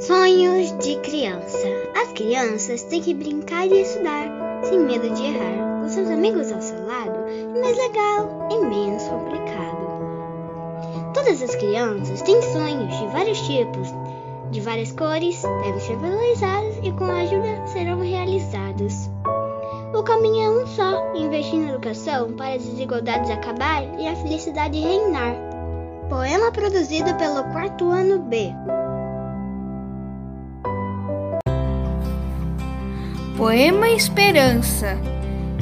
Sonhos de criança. As crianças têm que brincar e estudar, sem medo de errar. Com seus amigos ao seu lado, é mais legal e menos complicado. Todas as crianças têm sonhos de vários tipos, de várias cores, devem ser valorizados e com ajuda serão realizados. O caminho é um só: investir na educação para as desigualdades acabar e a felicidade reinar. Poema produzido pelo quarto ano B. Poema Esperança,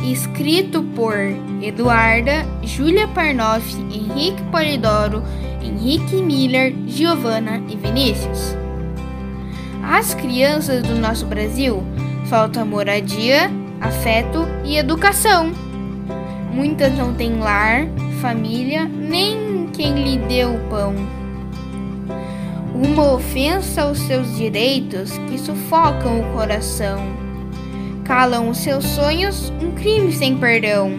escrito por Eduarda, Júlia Parnoff, Henrique Polidoro, Henrique Miller, Giovana e Vinícius. Às crianças do nosso Brasil falta moradia, afeto e educação. Muitas não têm lar, família, nem quem lhe deu o pão. Uma ofensa aos seus direitos que sufocam o coração calam os seus sonhos, um crime sem perdão.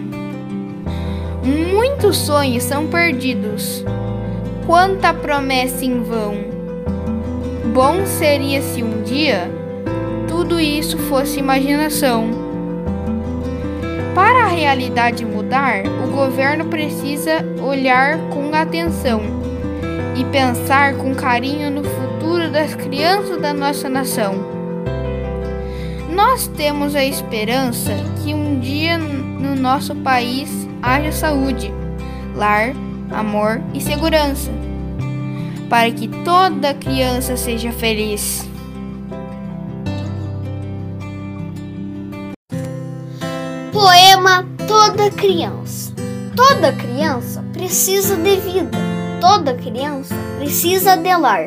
Muitos sonhos são perdidos. Quanta promessa em vão. Bom seria se um dia tudo isso fosse imaginação. Para a realidade mudar, o governo precisa olhar com atenção e pensar com carinho no futuro das crianças da nossa nação. Nós temos a esperança que um dia no nosso país haja saúde, lar, amor e segurança, para que toda criança seja feliz. Poema Toda Criança. Toda criança precisa de vida. Toda criança precisa de lar.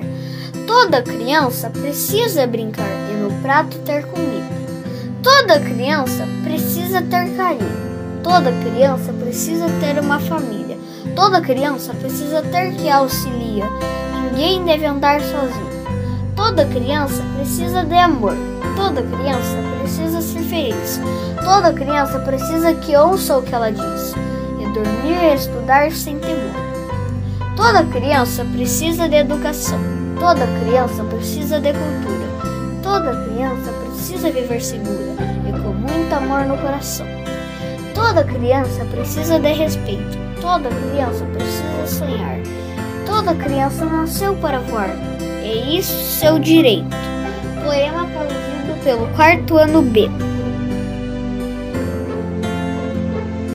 Toda criança precisa brincar e no prato ter comida. Toda criança precisa ter carinho. Toda criança precisa ter uma família. Toda criança precisa ter que auxilia. Ninguém deve andar sozinho. Toda criança precisa de amor. Toda criança precisa ser feliz. Toda criança precisa que ouça o que ela diz. E dormir e estudar sem temor. Toda criança precisa de educação. Toda criança precisa de cultura. Toda criança precisa viver segura e com muito amor no coração. Toda criança precisa de respeito. Toda criança precisa sonhar. Toda criança nasceu para voar. É isso seu direito. Poema produzido pelo quarto ano B.